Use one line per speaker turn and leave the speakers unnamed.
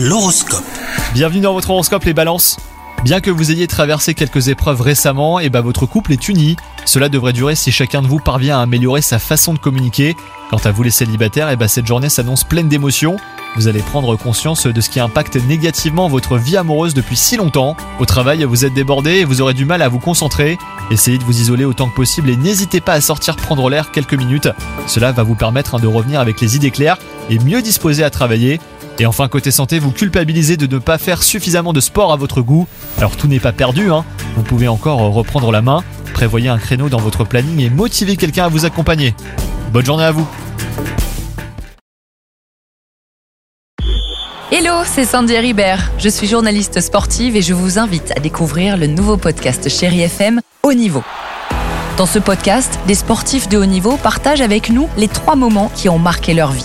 L'horoscope.
Bienvenue dans votre horoscope les balances. Bien que vous ayez traversé quelques épreuves récemment, et bah votre couple est uni. Cela devrait durer si chacun de vous parvient à améliorer sa façon de communiquer. Quant à vous les célibataires, et bah cette journée s'annonce pleine d'émotions. Vous allez prendre conscience de ce qui impacte négativement votre vie amoureuse depuis si longtemps. Au travail, vous êtes débordé et vous aurez du mal à vous concentrer. Essayez de vous isoler autant que possible et n'hésitez pas à sortir prendre l'air quelques minutes. Cela va vous permettre hein, de revenir avec les idées claires et mieux disposé à travailler. Et enfin, côté santé, vous culpabilisez de ne pas faire suffisamment de sport à votre goût. Alors tout n'est pas perdu, hein. vous pouvez encore reprendre la main, prévoyez un créneau dans votre planning et motivez quelqu'un à vous accompagner. Bonne journée à vous
Hello, c'est Sandy Ribert. Je suis journaliste sportive et je vous invite à découvrir le nouveau podcast Chéri FM Haut Niveau. Dans ce podcast, des sportifs de haut niveau partagent avec nous les trois moments qui ont marqué leur vie.